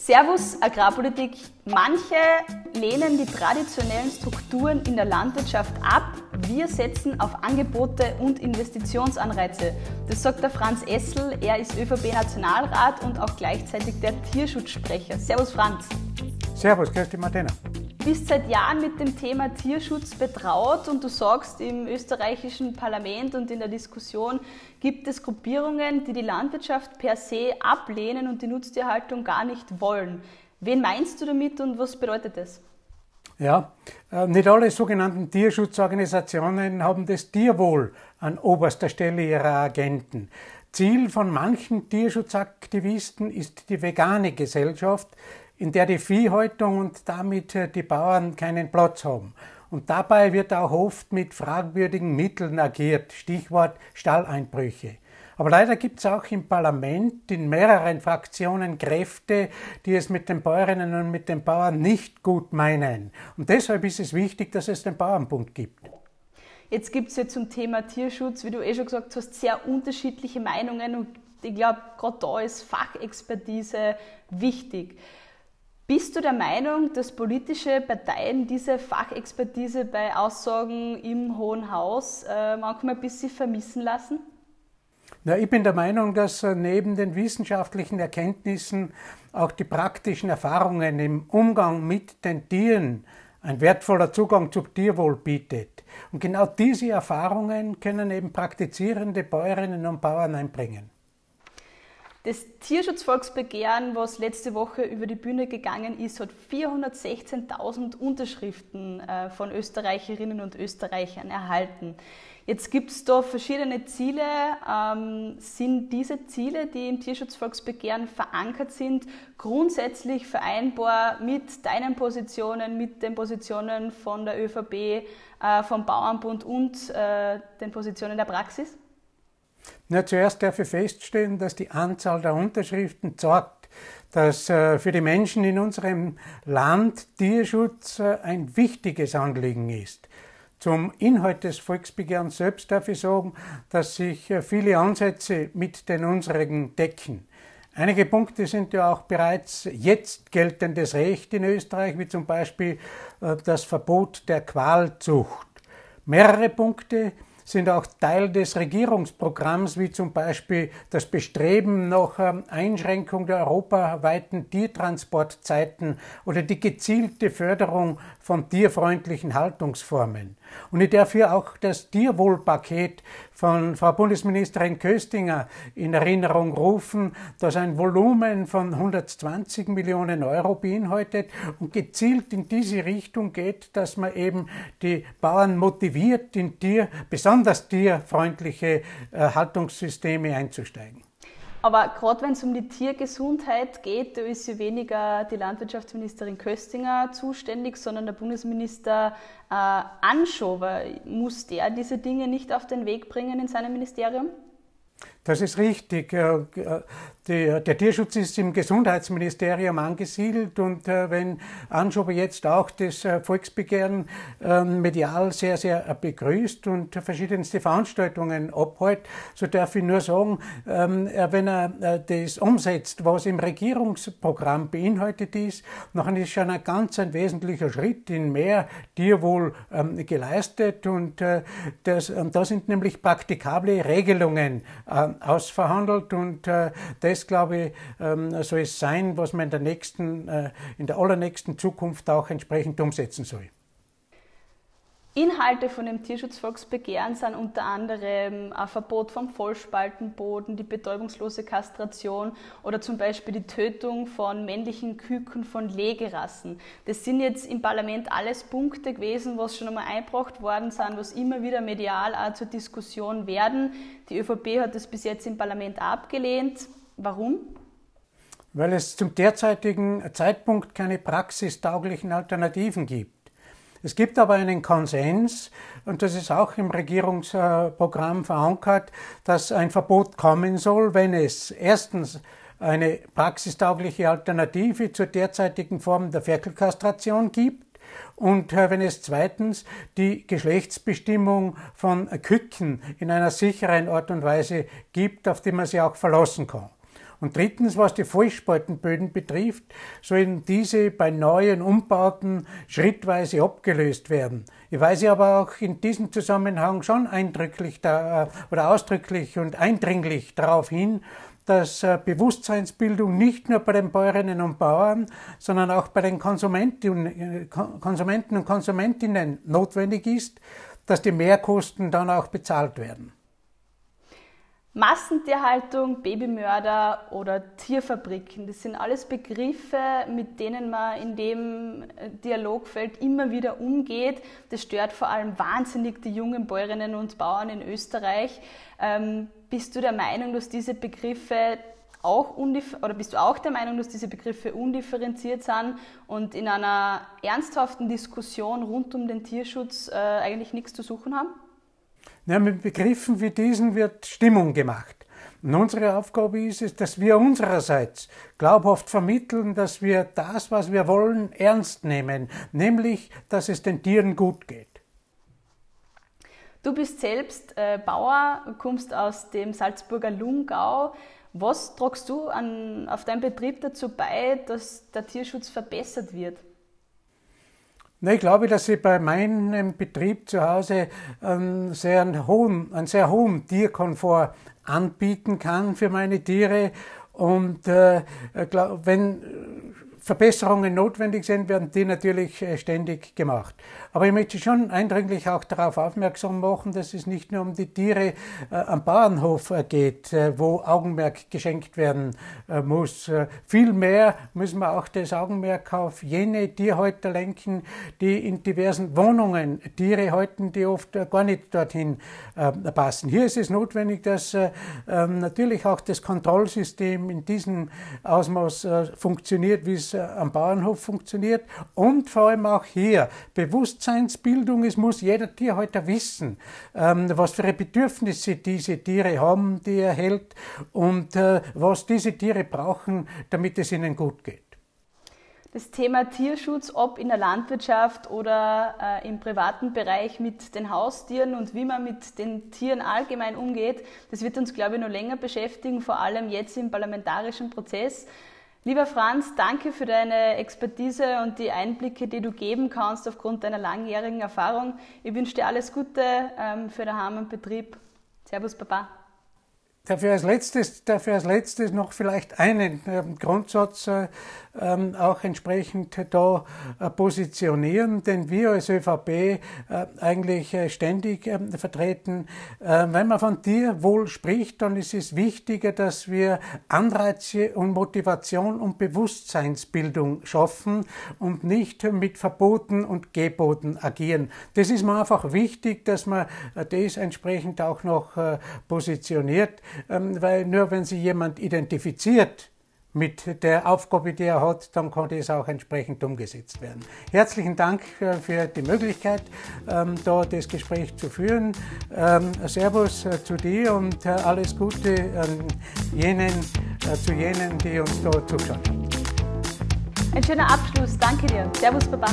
Servus Agrarpolitik. Manche lehnen die traditionellen Strukturen in der Landwirtschaft ab. Wir setzen auf Angebote und Investitionsanreize. Das sagt der Franz Essel. Er ist ÖVP-Nationalrat und auch gleichzeitig der Tierschutzsprecher. Servus Franz. Servus, Christi Martina. Du bist seit Jahren mit dem Thema Tierschutz betraut und du sagst, im österreichischen Parlament und in der Diskussion gibt es Gruppierungen, die die Landwirtschaft per se ablehnen und die Nutztierhaltung gar nicht wollen. Wen meinst du damit und was bedeutet das? Ja, äh, nicht alle sogenannten Tierschutzorganisationen haben das Tierwohl an oberster Stelle ihrer Agenten. Ziel von manchen Tierschutzaktivisten ist die vegane Gesellschaft, in der die Viehhaltung und damit äh, die Bauern keinen Platz haben. Und dabei wird auch oft mit fragwürdigen Mitteln agiert, Stichwort Stalleinbrüche. Aber leider gibt es auch im Parlament in mehreren Fraktionen Kräfte, die es mit den Bäuerinnen und mit den Bauern nicht gut meinen. Und deshalb ist es wichtig, dass es den Bauernbund gibt. Jetzt gibt es ja zum Thema Tierschutz, wie du eh schon gesagt hast, sehr unterschiedliche Meinungen und ich glaube, gerade da ist Fachexpertise wichtig. Bist du der Meinung, dass politische Parteien diese Fachexpertise bei Aussagen im Hohen Haus äh, manchmal ein bisschen vermissen lassen? Na, ich bin der Meinung, dass äh, neben den wissenschaftlichen Erkenntnissen auch die praktischen Erfahrungen im Umgang mit den Tieren ein wertvoller Zugang zum Tierwohl bietet. Und genau diese Erfahrungen können eben praktizierende Bäuerinnen und Bauern einbringen. Das Tierschutzvolksbegehren, was letzte Woche über die Bühne gegangen ist, hat 416.000 Unterschriften äh, von Österreicherinnen und Österreichern erhalten. Jetzt gibt es da verschiedene Ziele. Ähm, sind diese Ziele, die im Tierschutzvolksbegehren verankert sind, grundsätzlich vereinbar mit deinen Positionen, mit den Positionen von der ÖVP, äh, vom Bauernbund und äh, den Positionen der Praxis? Na, zuerst darf ich feststellen, dass die Anzahl der Unterschriften zeigt, dass äh, für die Menschen in unserem Land Tierschutz äh, ein wichtiges Anliegen ist. Zum Inhalt des Volksbegehrens selbst darf ich sagen, dass sich äh, viele Ansätze mit den unseren decken. Einige Punkte sind ja auch bereits jetzt geltendes Recht in Österreich, wie zum Beispiel das Verbot der Qualzucht. Mehrere Punkte sind auch Teil des Regierungsprogramms, wie zum Beispiel das Bestreben nach ähm, Einschränkung der europaweiten Tiertransportzeiten oder die gezielte Förderung von tierfreundlichen Haltungsformen. Und ich darf hier auch das Tierwohlpaket von Frau Bundesministerin Köstinger in Erinnerung rufen, das ein Volumen von 120 Millionen Euro beinhaltet und gezielt in diese Richtung geht, dass man eben die Bauern motiviert, in Tier, besonders tierfreundliche äh, Haltungssysteme einzusteigen. Aber gerade wenn es um die Tiergesundheit geht, da ist ja weniger die Landwirtschaftsministerin Köstinger zuständig, sondern der Bundesminister äh, Anschober. Muss der diese Dinge nicht auf den Weg bringen in seinem Ministerium? Das ist richtig. Äh, der, Tierschutz ist im Gesundheitsministerium angesiedelt und äh, wenn Anschober jetzt auch das äh, Volksbegehren äh, medial sehr, sehr begrüßt und verschiedenste Veranstaltungen abhält, so darf ich nur sagen, ähm, wenn er das umsetzt, was im Regierungsprogramm beinhaltet ist, dann ist schon ein ganz ein wesentlicher Schritt in mehr Tierwohl ähm, geleistet und da sind nämlich praktikable Regelungen ausverhandelt und das das, glaube ich, ähm, soll es sein, was man in der nächsten, äh, in der allernächsten Zukunft auch entsprechend umsetzen soll. Inhalte von dem Tierschutzvolksbegehren sind unter anderem ein Verbot vom Vollspaltenboden, die betäubungslose Kastration oder zum Beispiel die Tötung von männlichen Küken von Legerassen. Das sind jetzt im Parlament alles Punkte gewesen, was schon einmal eingebracht worden sind, was immer wieder medial auch zur Diskussion werden. Die ÖVP hat das bis jetzt im Parlament abgelehnt. Warum? Weil es zum derzeitigen Zeitpunkt keine praxistauglichen Alternativen gibt. Es gibt aber einen Konsens, und das ist auch im Regierungsprogramm verankert, dass ein Verbot kommen soll, wenn es erstens eine praxistaugliche Alternative zur derzeitigen Form der Ferkelkastration gibt und äh, wenn es zweitens die Geschlechtsbestimmung von Küken in einer sicheren Art und Weise gibt, auf die man sich auch verlassen kann. Und drittens, was die Vollspaltenböden betrifft, sollen diese bei neuen Umbauten schrittweise abgelöst werden. Ich weise aber auch in diesem Zusammenhang schon eindrücklich da, oder ausdrücklich und eindringlich darauf hin, dass äh, Bewusstseinsbildung nicht nur bei den Bäuerinnen und Bauern, sondern auch bei den Konsumenten, äh, Konsumenten und Konsumentinnen notwendig ist, dass die Mehrkosten dann auch bezahlt werden. Massentierhaltung, Babymörder oder Tierfabriken, das sind alles Begriffe, mit denen man in dem äh, Dialogfeld immer wieder umgeht. Das stört vor allem wahnsinnig die jungen Bäuerinnen und Bauern in Österreich. Ähm, bist du der Meinung, dass diese Begriffe auch oder bist du auch der Meinung, dass diese Begriffe undifferenziert sind und in einer ernsthaften Diskussion rund um den Tierschutz äh, eigentlich nichts zu suchen haben? Ja, mit Begriffen wie diesen wird Stimmung gemacht. Und unsere Aufgabe ist es, dass wir unsererseits glaubhaft vermitteln, dass wir das, was wir wollen, ernst nehmen, nämlich, dass es den Tieren gut geht. Du bist selbst äh, Bauer, kommst aus dem Salzburger Lungau. Was tragst du an, auf deinem Betrieb dazu bei, dass der Tierschutz verbessert wird? Ich glaube, dass ich bei meinem Betrieb zu Hause einen sehr hohen, einen sehr hohen Tierkomfort anbieten kann für meine Tiere. Und äh, wenn Verbesserungen notwendig sind, werden die natürlich äh, ständig gemacht. Aber ich möchte schon eindringlich auch darauf aufmerksam machen, dass es nicht nur um die Tiere äh, am Bauernhof äh, geht, wo Augenmerk geschenkt werden muss. Vielmehr müssen wir auch das Augenmerk auf jene Tierhalter lenken, die in diversen Wohnungen Tiere halten, die oft gar nicht dorthin passen. Hier ist es notwendig, dass ähm, natürlich auch das Kontrollsystem in diesem Ausmaß funktioniert, wie es am Bauernhof funktioniert und vor allem auch hier Bewusstseinsbildung. Es muss jeder Tierhalter wissen, ähm, was für Bedürfnisse diese Tiere haben, die er hält und äh, was diese Tiere brauchen, damit es ihnen gut geht. Das Thema Tierschutz, ob in der Landwirtschaft oder äh, im privaten Bereich mit den Haustieren und wie man mit den Tieren allgemein umgeht, das wird uns, glaube ich, noch länger beschäftigen, vor allem jetzt im parlamentarischen Prozess. Lieber Franz, danke für deine Expertise und die Einblicke, die du geben kannst aufgrund deiner langjährigen Erfahrung. Ich wünsche dir alles Gute ähm, für den Harmen Betrieb. Servus, Papa. Dafür als letztes, dafür als letztes noch vielleicht einen äh, Grundsatz äh, ähm, auch entsprechend da äh, positionieren, den wir als ÖVP äh, eigentlich äh, ständig ähm, vertreten. wenn man von Tierwohl spricht, dann ist es wichtiger, dass wir Anreize und Motivation und Bewusstseinsbildung schaffen und nicht mit Verboten und Geboten agieren. Das ist mir einfach wichtig, dass man das entsprechend auch noch positioniert, weil nur wenn sich jemand identifiziert, mit der Aufgabe, die er hat, dann kann das auch entsprechend umgesetzt werden. Herzlichen Dank äh, für die Möglichkeit, ähm, da das Gespräch zu führen. Ähm, servus äh, zu dir und äh, alles Gute jenen, zu jenen, die uns da zuschauen. Ein schöner Abschluss. Danke dir. Servus, Baba.